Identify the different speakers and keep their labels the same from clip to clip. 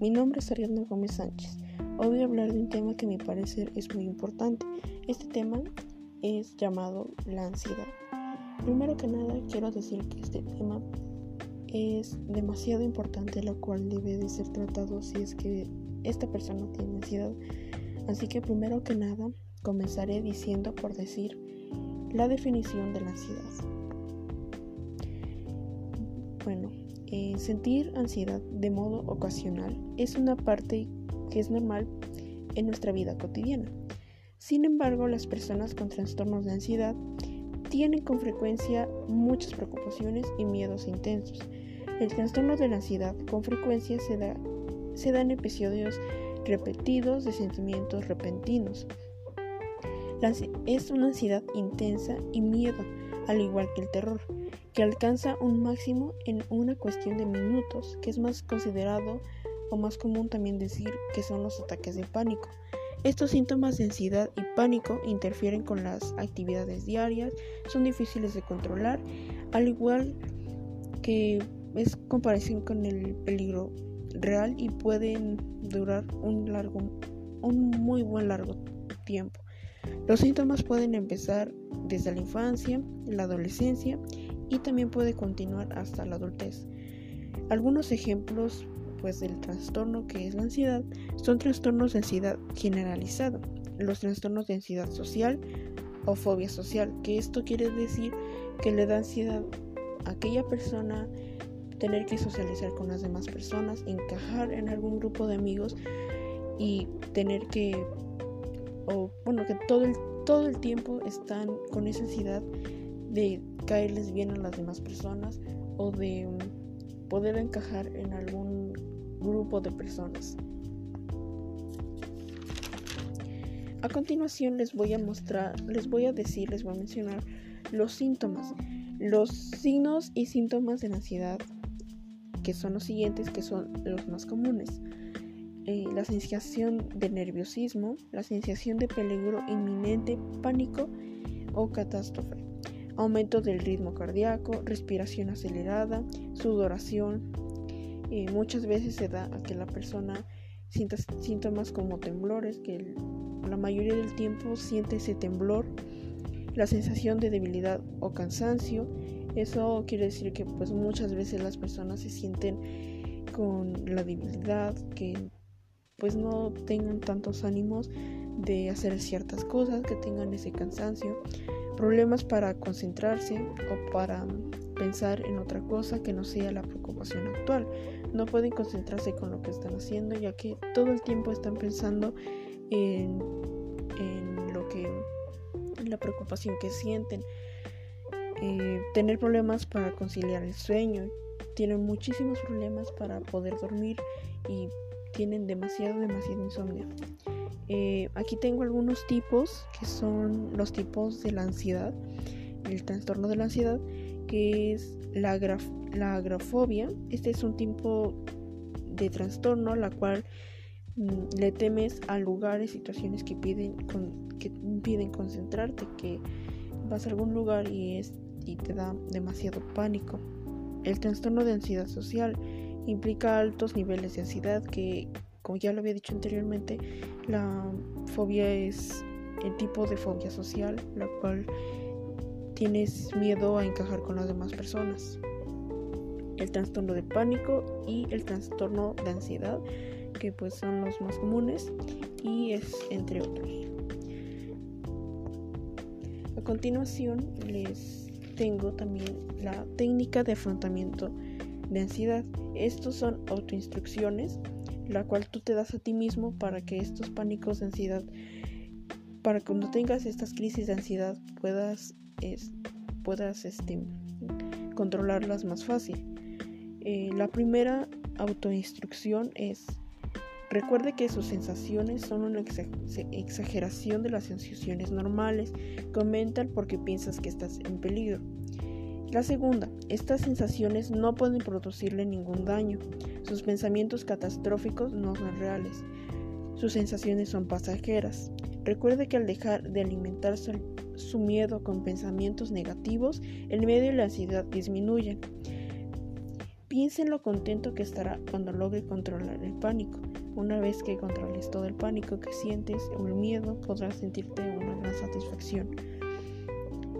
Speaker 1: mi nombre es Ariadna Gómez Sánchez. Hoy voy a hablar de un tema que a mi parecer es muy importante. Este tema es llamado la ansiedad. Primero que nada quiero decir que este tema es demasiado importante, lo cual debe de ser tratado si es que esta persona tiene ansiedad. Así que primero que nada comenzaré diciendo por decir la definición de la ansiedad. Bueno, eh, sentir ansiedad de modo ocasional es una parte que es normal en nuestra vida cotidiana. Sin embargo, las personas con trastornos de ansiedad tienen con frecuencia muchas preocupaciones y miedos intensos. El trastorno de la ansiedad con frecuencia se da, se da en episodios repetidos de sentimientos repentinos. es una ansiedad intensa y miedo, al igual que el terror que alcanza un máximo en una cuestión de minutos, que es más considerado o más común también decir que son los ataques de pánico. Estos síntomas de ansiedad y pánico interfieren con las actividades diarias, son difíciles de controlar, al igual que es comparación con el peligro real y pueden durar un largo un muy buen largo tiempo. Los síntomas pueden empezar desde la infancia, la adolescencia y también puede continuar hasta la adultez. Algunos ejemplos pues del trastorno que es la ansiedad son trastornos de ansiedad generalizado, los trastornos de ansiedad social o fobia social, que esto quiere decir que le da ansiedad a aquella persona tener que socializar con las demás personas, encajar en algún grupo de amigos y tener que o bueno, que todo el todo el tiempo están con esa ansiedad de caerles bien a las demás personas o de poder encajar en algún grupo de personas. A continuación les voy a mostrar, les voy a decir, les voy a mencionar los síntomas, los signos y síntomas de la ansiedad, que son los siguientes, que son los más comunes. Eh, la sensación de nerviosismo, la sensación de peligro inminente, pánico o catástrofe aumento del ritmo cardíaco, respiración acelerada, sudoración. muchas veces se da a que la persona sienta síntomas como temblores, que la mayoría del tiempo siente ese temblor, la sensación de debilidad o cansancio. Eso quiere decir que pues muchas veces las personas se sienten con la debilidad, que pues no tengan tantos ánimos de hacer ciertas cosas, que tengan ese cansancio problemas para concentrarse o para pensar en otra cosa que no sea la preocupación actual. No pueden concentrarse con lo que están haciendo ya que todo el tiempo están pensando en, lo que la preocupación que sienten. Eh, tener problemas para conciliar el sueño. Tienen muchísimos problemas para poder dormir y tienen demasiado, demasiado insomnio. Eh, aquí tengo algunos tipos que son los tipos de la ansiedad, el trastorno de la ansiedad, que es la, la agrafobia. Este es un tipo de trastorno la cual mm, le temes a lugares, situaciones que piden, que impiden concentrarte, que vas a algún lugar y, es, y te da demasiado pánico. El trastorno de ansiedad social implica altos niveles de ansiedad que como ya lo había dicho anteriormente, la fobia es el tipo de fobia social, la cual tienes miedo a encajar con las demás personas. El trastorno de pánico y el trastorno de ansiedad, que pues son los más comunes y es entre otros. A continuación les tengo también la técnica de afrontamiento de ansiedad. Estos son autoinstrucciones la cual tú te das a ti mismo para que estos pánicos de ansiedad, para cuando tengas estas crisis de ansiedad puedas, puedas este, controlarlas más fácil. Eh, la primera autoinstrucción es Recuerde que sus sensaciones son una exageración de las sensaciones normales. Comenta porque piensas que estás en peligro. La segunda, estas sensaciones no pueden producirle ningún daño. Sus pensamientos catastróficos no son reales. Sus sensaciones son pasajeras. Recuerde que al dejar de alimentar su, miedo con pensamientos negativos, el miedo y la ansiedad disminuyen. Piensa en lo contento que estará cuando logre controlar el pánico. Una vez que controles todo el pánico que sientes o el miedo, podrás sentirte una gran satisfacción.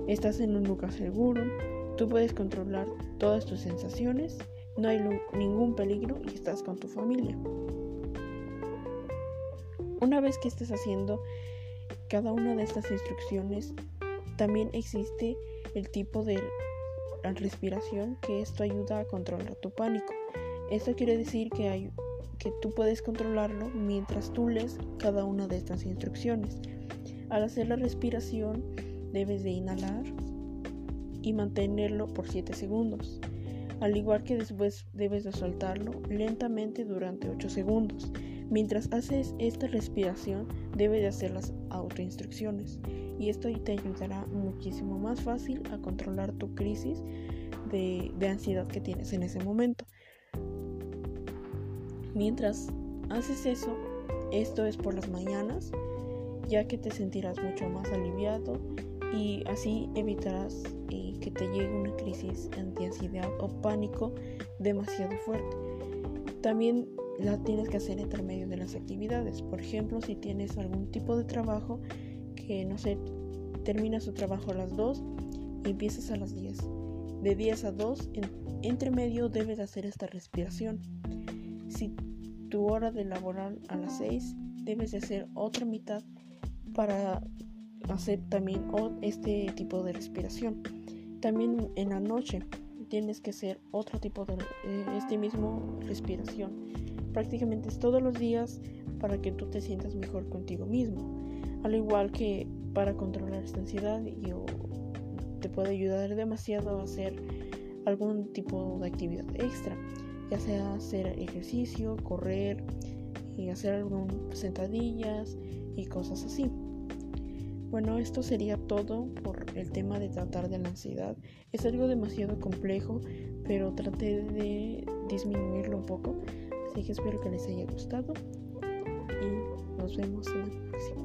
Speaker 1: Estás en un lugar seguro, tú puedes controlar todas tus sensaciones, no hay ningún peligro y estás con tu familia. Una vez que estés haciendo cada una de estas instrucciones, también existe el tipo de respiración que esto ayuda a controlar tu pánico. Esto quiere decir que, que tú puedes controlarlo mientras tú lees cada una de estas instrucciones. Al hacer la respiración debes de inhalar y mantenerlo por 7 segundos. Al igual que después debes de soltarlo lentamente durante 8 segundos. Mientras haces esta respiración, debes de hacer las autoinstrucciones y esto te ayudará muchísimo más fácil a controlar tu crisis de, de ansiedad que tienes en ese momento. Mientras haces eso, esto es por las mañanas, ya que te sentirás mucho más aliviado y así evitarás eh, que te llegue una crisis ansiedad o pánico demasiado fuerte. También la tienes que hacer entre medio de las actividades. Por ejemplo, si tienes algún tipo de trabajo que, no sé, termina su trabajo a las 2 y empiezas a las 10. De 10 a 2, entre medio debes hacer esta respiración. Si tu hora de laboral a las 6, debes de hacer otra mitad para hacer también este tipo de respiración. También en la noche tienes que hacer otro tipo de eh, este mismo respiración prácticamente es todos los días para que tú te sientas mejor contigo mismo. Al igual que para controlar esta ansiedad y te puede ayudar demasiado a hacer algún tipo de actividad extra, ya sea hacer ejercicio, correr, y hacer algunas sentadillas y cosas así. Bueno, esto sería todo por el tema de tratar de la ansiedad. Es algo demasiado complejo, pero traté de disminuirlo un poco Así que espero que les haya gustado y nos vemos en la próxima.